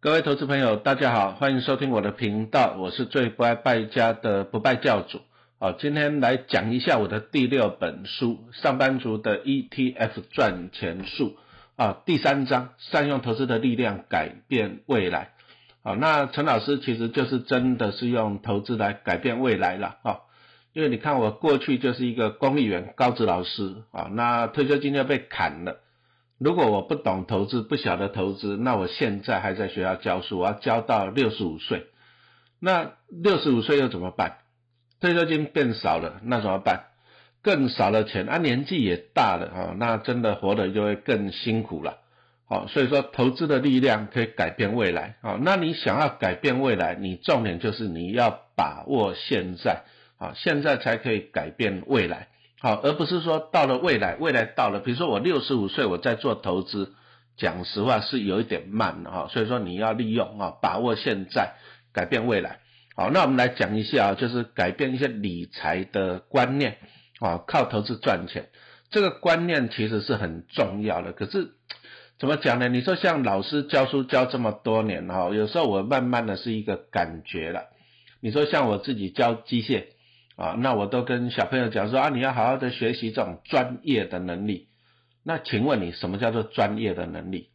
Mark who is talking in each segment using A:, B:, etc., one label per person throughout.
A: 各位投资朋友，大家好，欢迎收听我的频道，我是最不爱败家的不败教主。好，今天来讲一下我的第六本书《上班族的 ETF 赚钱术》啊，第三章善用投资的力量改变未来。好，那陈老师其实就是真的是用投资来改变未来了啊，因为你看我过去就是一个公立员高职老师啊，那退休金要被砍了。如果我不懂投资，不晓得投资，那我现在还在学校教书，我要教到六十五岁。那六十五岁又怎么办？退休金变少了，那怎么办？更少了钱，啊，年纪也大了啊，那真的活得就会更辛苦了。好，所以说投资的力量可以改变未来。好，那你想要改变未来，你重点就是你要把握现在，啊，现在才可以改变未来。好，而不是说到了未来，未来到了，比如说我六十五岁我在做投资，讲实话是有一点慢的哈，所以说你要利用啊，把握现在，改变未来。好，那我们来讲一下，就是改变一些理财的观念啊，靠投资赚钱，这个观念其实是很重要的。可是怎么讲呢？你说像老师教书教这么多年哈，有时候我慢慢的是一个感觉了。你说像我自己教机械。啊，那我都跟小朋友讲说啊，你要好好的学习这种专业的能力。那请问你什么叫做专业的能力？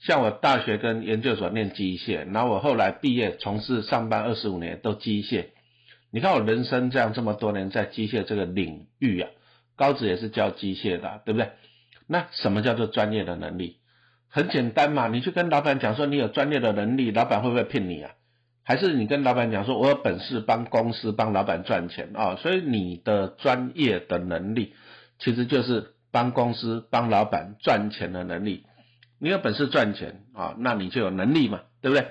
A: 像我大学跟研究所念机械，然后我后来毕业从事上班二十五年都机械。你看我人生这样这么多年在机械这个领域啊，高职也是教机械的，对不对？那什么叫做专业的能力？很简单嘛，你去跟老板讲说你有专业的能力，老板会不会骗你啊？还是你跟老板讲说，我有本事帮公司帮老板赚钱啊，所以你的专业的能力其实就是帮公司帮老板赚钱的能力。你有本事赚钱啊，那你就有能力嘛，对不对？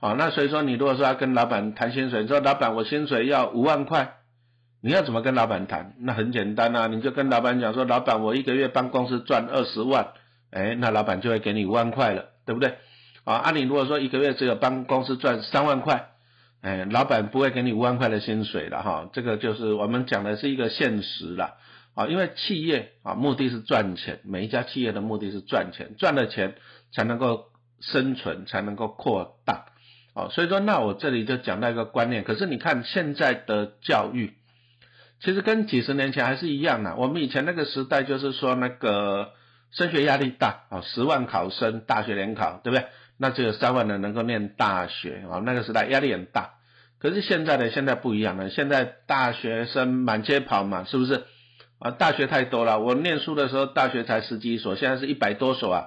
A: 好，那所以说你如果说要跟老板谈薪水，你说老板我薪水要五万块，你要怎么跟老板谈？那很简单啊，你就跟老板讲说，老板我一个月帮公司赚二十万，哎，那老板就会给你五万块了，对不对？啊，按你如果说一个月只有帮公司赚三万块，哎，老板不会给你五万块的薪水了哈。这个就是我们讲的是一个现实了啊，因为企业啊目的是赚钱，每一家企业的目的是赚钱，赚了钱才能够生存，才能够扩大。哦，所以说那我这里就讲到一个观念，可是你看现在的教育，其实跟几十年前还是一样的。我们以前那个时代就是说那个升学压力大啊，十万考生大学联考，对不对？那只有三万人能够念大学啊，那个时代压力很大。可是现在呢，现在不一样了，现在大学生满街跑嘛，是不是？啊，大学太多了。我念书的时候，大学才十几所，现在是一百多所啊，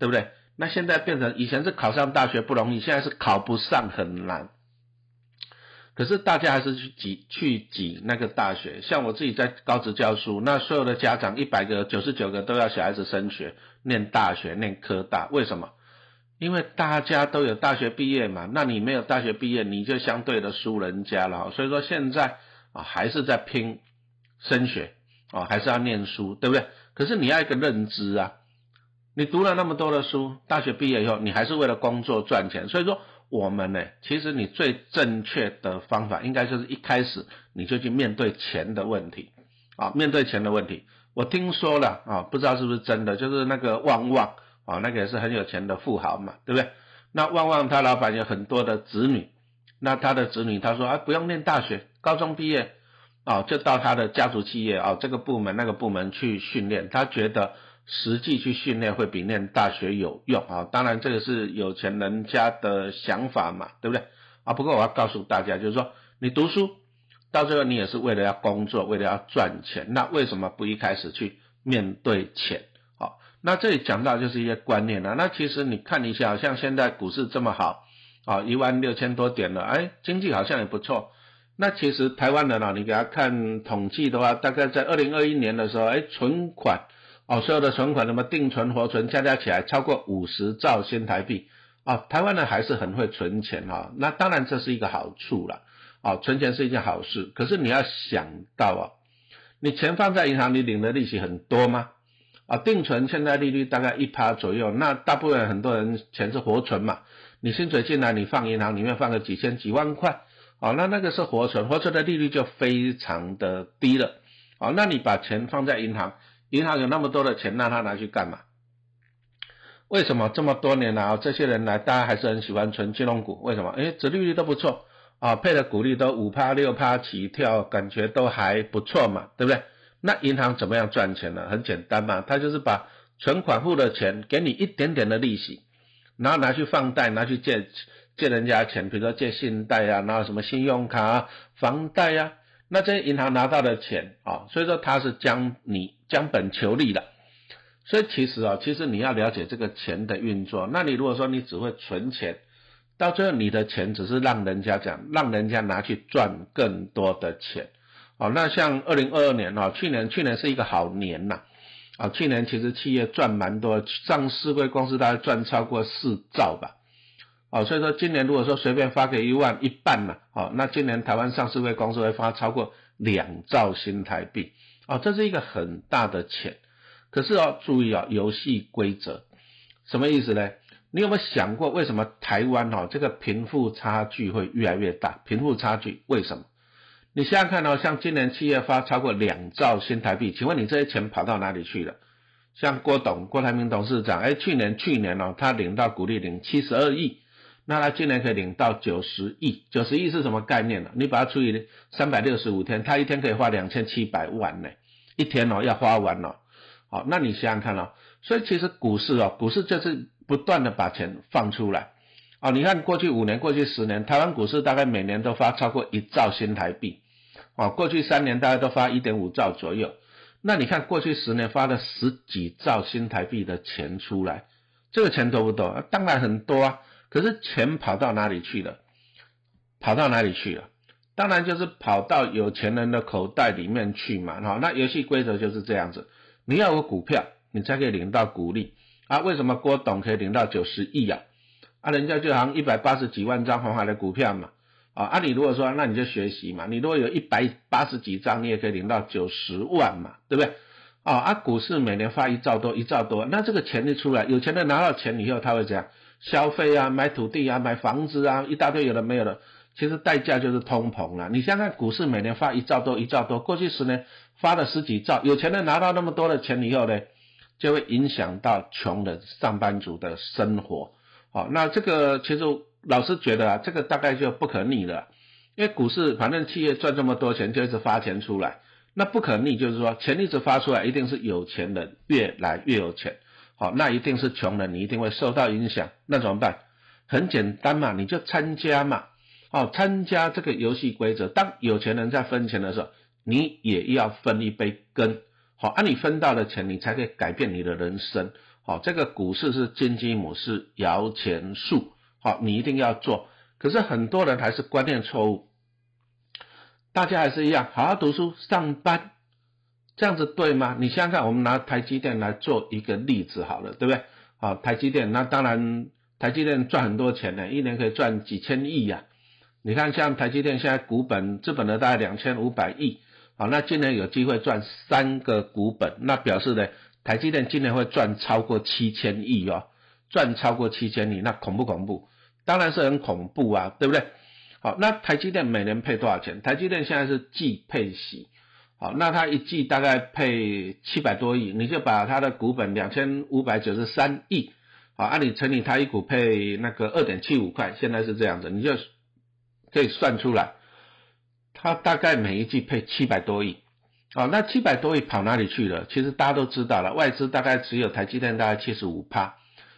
A: 对不对？那现在变成以前是考上大学不容易，现在是考不上很难。可是大家还是去挤去挤那个大学，像我自己在高职教书，那所有的家长一百个九十九个都要小孩子升学，念大学，念科大，为什么？因为大家都有大学毕业嘛，那你没有大学毕业，你就相对的输人家了。所以说现在啊，还是在拼升学啊，还是要念书，对不对？可是你要一个认知啊，你读了那么多的书，大学毕业以后，你还是为了工作赚钱。所以说我们呢，其实你最正确的方法，应该就是一开始你就去面对钱的问题啊，面对钱的问题。我听说了啊，不知道是不是真的，就是那个旺旺。哦，那个也是很有钱的富豪嘛，对不对？那旺旺他老板有很多的子女，那他的子女他说啊，不用念大学，高中毕业，哦，就到他的家族企业啊这个部门那个部门去训练，他觉得实际去训练会比念大学有用啊。当然这个是有钱人家的想法嘛，对不对？啊，不过我要告诉大家，就是说你读书到最后你也是为了要工作，为了要赚钱，那为什么不一开始去面对钱？那这里讲到就是一些观念了。那其实你看一下，像现在股市这么好，啊，一万六千多点了，哎，经济好像也不错。那其实台湾人啊，你给他看统计的话，大概在二零二一年的时候，哎，存款，哦，所有的存款，那么定存、活存加加起来超过五十兆新台币，啊，台湾人还是很会存钱哈。那当然这是一个好处了，啊，存钱是一件好事。可是你要想到啊，你钱放在银行，你领的利息很多吗？啊，定存现在利率大概一趴左右，那大部分很多人钱是活存嘛，你薪水进来，你放银行里面放个几千几万块，哦，那那个是活存，活存的利率就非常的低了，哦，那你把钱放在银行，银行有那么多的钱，那他拿去干嘛？为什么这么多年来这些人来，大家还是很喜欢存金融股？为什么？哎，这利率都不错啊，配的股利都五趴六趴起跳，感觉都还不错嘛，对不对？那银行怎么样赚钱呢？很简单嘛，他就是把存款户的钱给你一点点的利息，然后拿去放贷，拿去借借人家钱，比如说借信贷啊，然后什么信用卡、房贷呀，那这些银行拿到的钱啊，所以说他是将你将本求利的。所以其实啊，其实你要了解这个钱的运作。那你如果说你只会存钱，到最后你的钱只是让人家讲，让人家拿去赚更多的钱。哦，那像二零二二年哦，去年去年是一个好年呐。啊，去年其实企业赚蛮多，上市规公司大概赚超过四兆吧。哦，所以说今年如果说随便发给一万一半嘛，哦，那今年台湾上市会公司会发超过两兆新台币。哦，这是一个很大的钱。可是哦，注意啊，游戏规则什么意思呢？你有没有想过，为什么台湾哦这个贫富差距会越来越大？贫富差距为什么？你想想看哦，像今年企业发超过两兆新台币，请问你这些钱跑到哪里去了？像郭董、郭台铭董事长，哎，去年去年哦，他领到股利领七十二亿，那他今年可以领到九十亿，九十亿是什么概念呢？你把它除以三百六十五天，他一天可以花两千七百万呢，一天哦要花完了。好，那你想想看哦，所以其实股市哦，股市就是不断的把钱放出来，哦，你看过去五年、过去十年，台湾股市大概每年都发超过一兆新台币，哦，过去三年大概都发一点五兆左右，那你看过去十年发了十几兆新台币的钱出来，这个钱多不多？当然很多啊，可是钱跑到哪里去了？跑到哪里去了？当然就是跑到有钱人的口袋里面去嘛，哈，那游戏规则就是这样子。你要有股票，你才可以领到股利啊？为什么郭董可以领到九十亿啊？啊，人家就好像一百八十几万张红海的股票嘛，啊，啊，你如果说那你就学习嘛，你如果有一百八十几张，你也可以领到九十万嘛，对不对？啊，啊，股市每年发一兆多，一兆多，那这个钱一出来，有钱人拿到钱以后，他会怎样？消费啊，买土地啊，买房子啊，一大堆有的没有的。其实代价就是通膨了。你想想，股市每年发一兆多，一兆多，过去十年发了十几兆，有钱人拿到那么多的钱以后呢，就会影响到穷人、上班族的生活。好，那这个其实老师觉得啊，这个大概就不可逆了，因为股市反正企业赚这么多钱，就一直发钱出来，那不可逆就是说，钱一直发出来，一定是有钱人越来越有钱。好，那一定是穷人，你一定会受到影响。那怎么办？很简单嘛，你就参加嘛。哦，参加这个游戏规则，当有钱人在分钱的时候，你也要分一杯羹。好，按你分到的钱，你才可以改变你的人生。好，这个股市是金鸡母，是摇钱树。好，你一定要做。可是很多人还是观念错误，大家还是一样，好好读书、上班，这样子对吗？你想想看，我们拿台积电来做一个例子好了，对不对？好，台积电，那当然台积电赚很多钱呢，一年可以赚几千亿呀。你看，像台积电现在股本资本的大概两千五百亿，好，那今年有机会赚三个股本，那表示呢，台积电今年会赚超过七千亿哦，赚超过七千亿，那恐不恐怖？当然是很恐怖啊，对不对？好，那台积电每年配多少钱？台积电现在是季配息，好，那它一季大概配七百多亿，你就把它的股本两千五百九十三亿，好，按你乘以它一股配那个二点七五块，现在是这样子，你就。可以算出来，它大概每一季配七百多亿，好，那七百多亿跑哪里去了？其实大家都知道了，外资大概只有台积电大概七十五趴，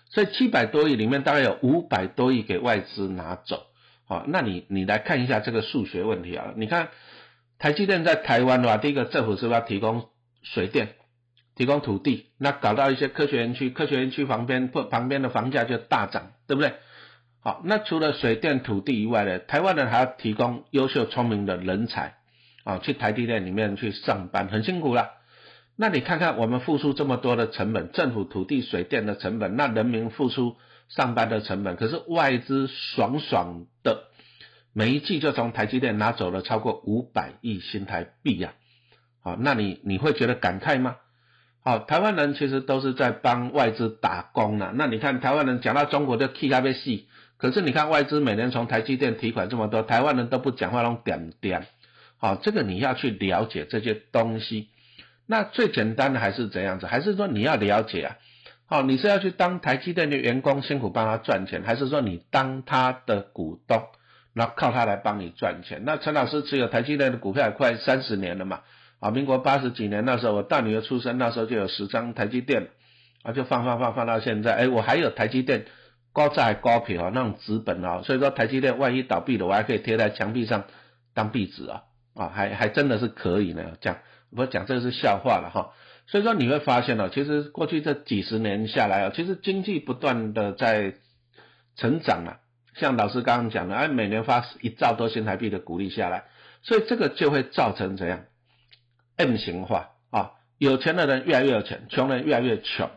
A: 所以七百多亿里面大概有五百多亿给外资拿走，好，那你你来看一下这个数学问题啊，你看台积电在台湾的话，第一个政府是不是要提供水电，提供土地，那搞到一些科学园区，科学园区旁边或旁边的房价就大涨，对不对？好，那除了水电土地以外呢，台湾人还要提供优秀聪明的人才，啊，去台积电里面去上班，很辛苦了。那你看看我们付出这么多的成本，政府土地水电的成本，那人民付出上班的成本，可是外资爽爽的，每一季就从台积电拿走了超过五百亿新台币呀。好，那你你会觉得感慨吗？好，台湾人其实都是在帮外资打工呢。那你看台湾人讲到中国就 K 咖啡戏。可是你看外资每年从台积电提款这么多，台湾人都不讲话，那种点点。好，这个你要去了解这些东西。那最简单的还是怎样子？还是说你要了解啊？好，你是要去当台积电的员工，辛苦帮他赚钱，还是说你当他的股东，然后靠他来帮你赚钱？那陈老师持有台积电的股票也快三十年了嘛？啊，民国八十几年那时候，我大女儿出生那时候就有十张台积电，啊，就放放放放到现在，哎，我还有台积电高债高票啊，那种资本啊，所以说台积电万一倒闭了，我还可以贴在墙壁上当壁纸啊，啊，还还真的是可以呢，这样我讲这个是笑话了哈。所以说你会发现呢，其实过去这几十年下来啊，其实经济不断的在成长啊，像老师刚刚讲的，哎，每年发一兆多新台币的鼓励下来，所以这个就会造成怎样？M 型化。啊，有钱的人越来越有钱，穷人越来越穷。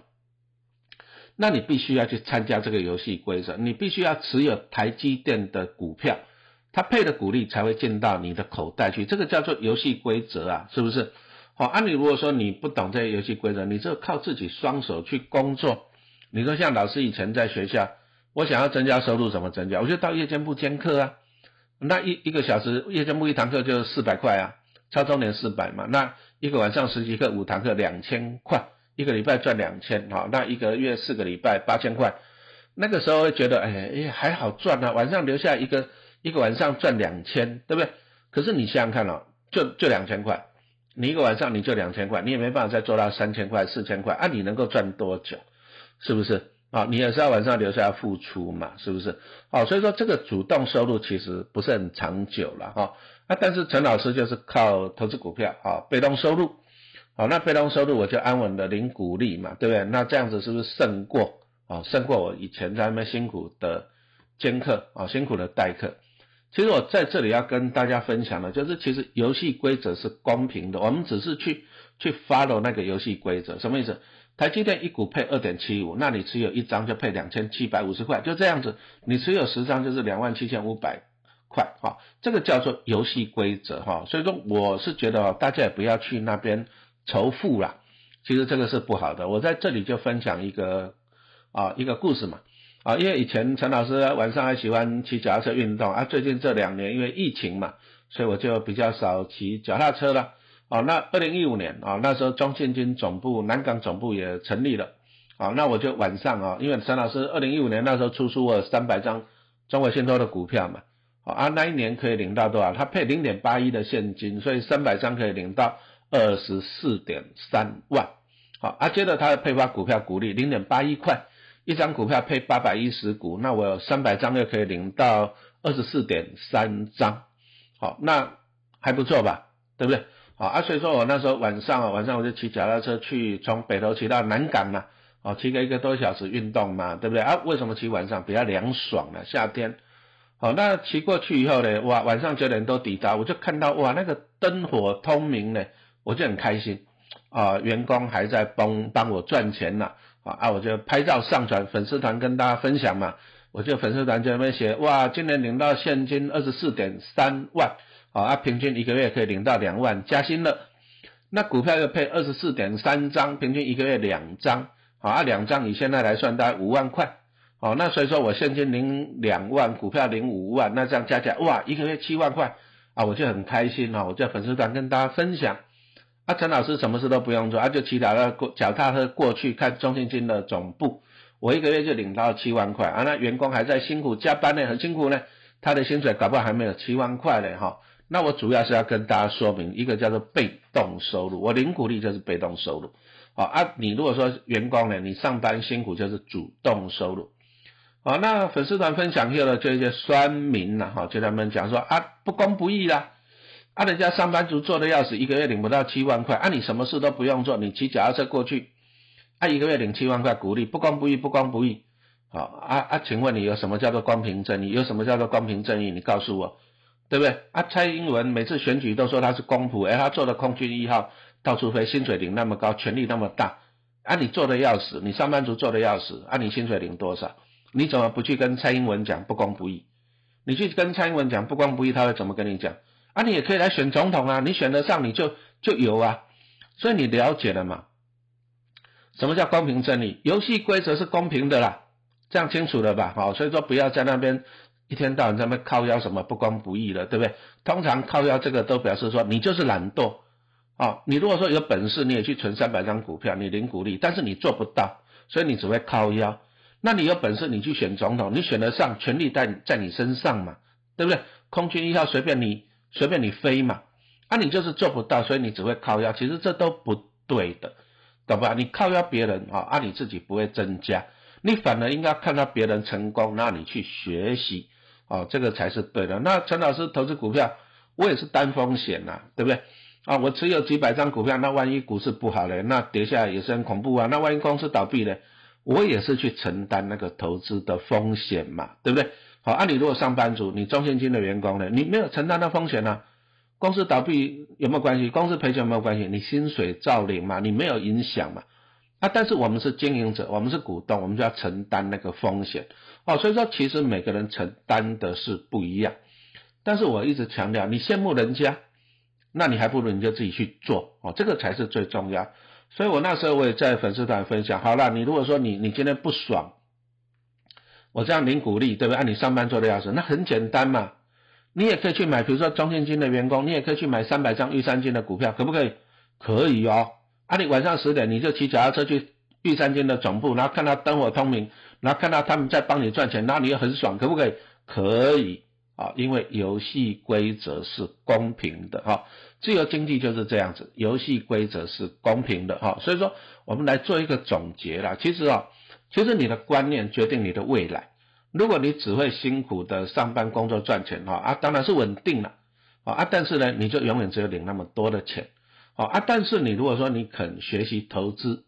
A: 那你必须要去参加这个游戏规则，你必须要持有台积电的股票，他配的股利才会进到你的口袋去，这个叫做游戏规则啊，是不是？好，按你如果说你不懂这些游戏规则，你就靠自己双手去工作。你说像老师以前在学校，我想要增加收入，怎么增加？我就到夜间部兼课啊。那一一个小时夜间部一堂课就是四百块啊，超重点四百嘛。那一个晚上十几课五堂课两千块，一个礼拜赚两千，好，那一个月四个礼拜八千块。那个时候会觉得，哎哎还好赚啊，晚上留下一个一个晚上赚两千，对不对？可是你想想看哦，就就两千块。你一个晚上你就两千块，你也没办法再做到三千块、四千块啊！你能够赚多久？是不是啊？你也是要晚上留下来付出嘛？是不是？好，所以说这个主动收入其实不是很长久了哈。啊，但是陈老师就是靠投资股票啊，被动收入。好，那被动收入我就安稳的领股利嘛，对不对？那这样子是不是胜过啊？胜过我以前在那边辛苦的兼课啊，辛苦的代课。其实我在这里要跟大家分享的，就是其实游戏规则是公平的，我们只是去去 follow 那个游戏规则，什么意思？台积电一股配二点七五，那你持有一张就配两千七百五十块，就这样子，你持有十张就是两万七千五百块，哈，这个叫做游戏规则，哈，所以说我是觉得大家也不要去那边仇富啦，其实这个是不好的。我在这里就分享一个啊一个故事嘛。啊，因为以前陈老师晚上还喜欢骑脚踏车运动啊，最近这两年因为疫情嘛，所以我就比较少骑脚踏车了。啊，那二零一五年啊，那时候中信金总部南港总部也成立了。啊，那我就晚上啊，因为陈老师二零一五年那时候出书了三百张中国信托的股票嘛，啊，那一年可以领到多少？他配零点八一的现金，所以三百张可以领到二十四点三万。好，啊，接着他的配发股票股利零点八一块。一张股票配八百一十股，那我有三百张就可以领到二十四点三张，好，那还不错吧，对不对？好啊，所以说我那时候晚上啊，晚上我就骑脚踏车去从北头骑到南港嘛，哦，骑个一个多小时运动嘛，对不对啊？为什么骑晚上比较凉爽呢？夏天，好，那骑过去以后呢，哇，晚上九点多抵达，我就看到哇，那个灯火通明呢，我就很开心啊，员工还在帮帮我赚钱呢。啊啊，我就拍照上传粉丝团跟大家分享嘛。我就粉丝团就那边写，哇，今年领到现金二十四点三万，啊，平均一个月可以领到两万，加薪了。那股票又配二十四点三张，平均一个月两张，啊，两张以现在来算大概五万块，哦，那所以说我现金领两万，股票领五万，那这样加起来，哇，一个月七万块，啊，我就很开心啊，我在粉丝团跟大家分享。啊，陈老师什么事都不用做，啊，就骑脚踏过脚踏车过去看中信金的总部，我一个月就领到七万块啊，那员工还在辛苦加班呢，很辛苦呢，他的薪水搞不好还没有七万块呢，哈，那我主要是要跟大家说明一个叫做被动收入，我零股利就是被动收入，好啊，你如果说员工呢，你上班辛苦就是主动收入，好，那粉丝团分享后呢，就一些酸民了，哈，就他们讲说啊，不公不义啦。啊，人家上班族做的要死，一个月领不到七万块。啊，你什么事都不用做，你骑脚踏车过去，啊，一个月领七万块，鼓励不公不义，不公不义。好，啊啊，请问你有什么叫做公平正义？有什么叫做公平正义？你告诉我，对不对？啊，蔡英文每次选举都说他是公仆，哎，他做的空军一号到处飞，薪水领那么高，权力那么大，啊，你做的要死，你上班族做的要死，啊，你薪水领多少？你怎么不去跟蔡英文讲不公不义？你去跟蔡英文讲不公不义，他会怎么跟你讲？啊，你也可以来选总统啊，你选得上你就就有啊，所以你了解了嘛？什么叫公平正义？游戏规则是公平的啦，这样清楚了吧？好，所以说不要在那边一天到晚在那边靠腰什么不公不义的，对不对？通常靠腰这个都表示说你就是懒惰啊。你如果说有本事，你也去存三百张股票，你领股利，但是你做不到，所以你只会靠腰。那你有本事你去选总统，你选得上，权力在在你身上嘛，对不对？空军一号随便你随便你飞嘛，啊你就是做不到，所以你只会靠腰。其实这都不对的，懂吧？你靠腰别人啊，啊你自己不会增加，你反而应该看到别人成功，那你去学习，哦这个才是对的。那陈老师投资股票，我也是单风险呐，对不对？啊我持有几百张股票，那万一股市不好嘞，那跌下来也是很恐怖啊。那万一公司倒闭嘞？我也是去承担那个投资的风险嘛，对不对？好，按你如果上班族，你中现金的员工呢，你没有承担的风险呢？公司倒闭有没有关系？公司赔钱有没有关系？你薪水照领嘛，你没有影响嘛？啊，但是我们是经营者，我们是股东，我们就要承担那个风险哦。所以说，其实每个人承担的是不一样。但是我一直强调，你羡慕人家，那你还不如你就自己去做哦，这个才是最重要。所以我那时候我也在粉丝团分享，好了，你如果说你你今天不爽，我这样领鼓励，对不对？按你上班做的要死，那很简单嘛，你也可以去买，比如说中信金的员工，你也可以去买三百张玉山金的股票，可不可以？可以哦。啊，你晚上十点你就骑脚踏车去玉山金的总部，然后看到灯火通明，然后看到他们在帮你赚钱，那你也很爽，可不可以？可以。啊，因为游戏规则是公平的哈，自由经济就是这样子，游戏规则是公平的哈，所以说我们来做一个总结啦。其实啊，其实你的观念决定你的未来。如果你只会辛苦的上班工作赚钱哈啊，当然是稳定了啊，但是呢，你就永远只有领那么多的钱啊，但是你如果说你肯学习投资，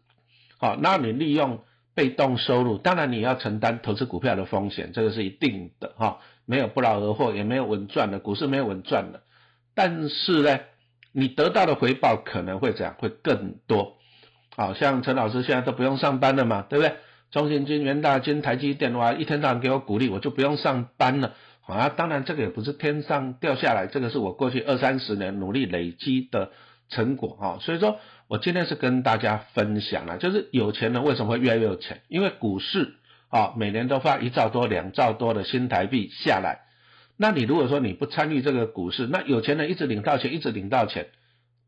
A: 好，那你利用被动收入，当然你要承担投资股票的风险，这个是一定的哈。没有不劳而获，也没有稳赚的，股市没有稳赚的，但是呢，你得到的回报可能会怎样？会更多。好像陈老师现在都不用上班了嘛，对不对？中信金、元大金、台积电哇，一天到晚给我鼓励，我就不用上班了。啊，当然这个也不是天上掉下来，这个是我过去二三十年努力累积的成果哈。所以说我今天是跟大家分享了，就是有钱人为什么会越来越有钱？因为股市。啊，每年都发一兆多、两兆多的新台币下来，那你如果说你不参与这个股市，那有钱人一直领到钱，一直领到钱，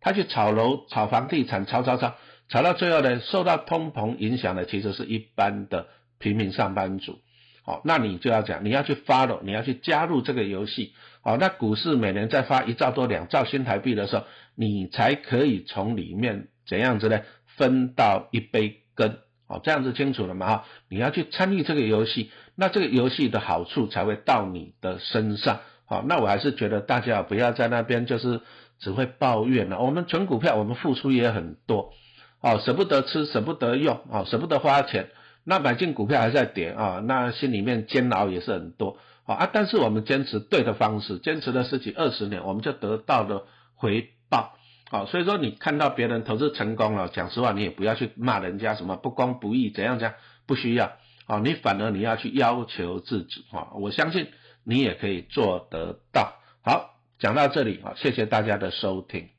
A: 他去炒楼、炒房地产、炒炒炒，炒到最后呢，受到通膨影响的其实是一般的平民上班族。好，那你就要讲，你要去 follow，，你要去加入这个游戏。好，那股市每年在发一兆多、两兆新台币的时候，你才可以从里面怎样子呢，分到一杯羹。好，这样子清楚了吗？哈，你要去参与这个游戏，那这个游戏的好处才会到你的身上。好，那我还是觉得大家不要在那边就是只会抱怨了。我们存股票，我们付出也很多，哦，舍不得吃，舍不得用，哦，舍不得花钱。那买进股票还在跌啊，那心里面煎熬也是很多。好啊，但是我们坚持对的方式，坚持了十几二十年，我们就得到了回报。好，所以说你看到别人投资成功了，讲实话，你也不要去骂人家什么不公不义怎样讲，不需要。好，你反而你要去要求自己。啊，我相信你也可以做得到。好，讲到这里，啊，谢谢大家的收听。